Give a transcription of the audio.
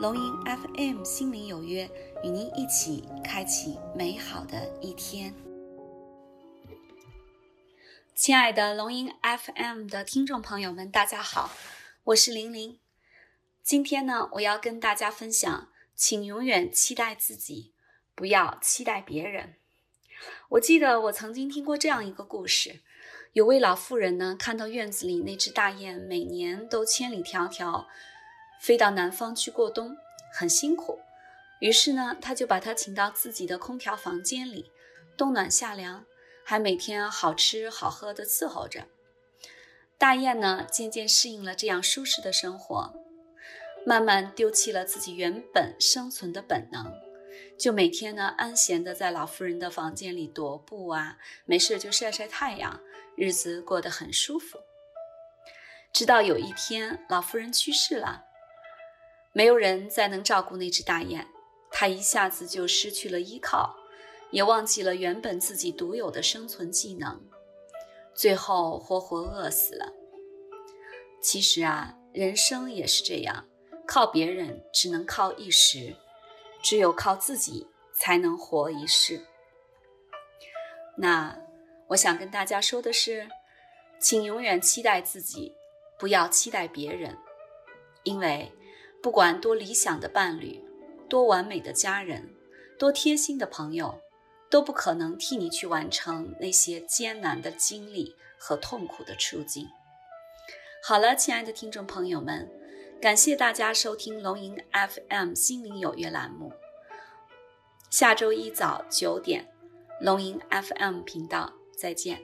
龙吟 FM 心灵有约，与您一起开启美好的一天。亲爱的龙吟 FM 的听众朋友们，大家好，我是玲玲。今天呢，我要跟大家分享，请永远期待自己，不要期待别人。我记得我曾经听过这样一个故事，有位老妇人呢，看到院子里那只大雁每年都千里迢迢。飞到南方去过冬很辛苦，于是呢，他就把他请到自己的空调房间里，冬暖夏凉，还每天好吃好喝的伺候着。大雁呢，渐渐适应了这样舒适的生活，慢慢丢弃了自己原本生存的本能，就每天呢安闲的在老妇人的房间里踱步啊，没事就晒晒太阳，日子过得很舒服。直到有一天，老妇人去世了。没有人再能照顾那只大雁，它一下子就失去了依靠，也忘记了原本自己独有的生存技能，最后活活饿死了。其实啊，人生也是这样，靠别人只能靠一时，只有靠自己才能活一世。那我想跟大家说的是，请永远期待自己，不要期待别人，因为。不管多理想的伴侣，多完美的家人，多贴心的朋友，都不可能替你去完成那些艰难的经历和痛苦的处境。好了，亲爱的听众朋友们，感谢大家收听龙吟 FM 心灵有约栏目。下周一早九点，龙吟 FM 频道再见。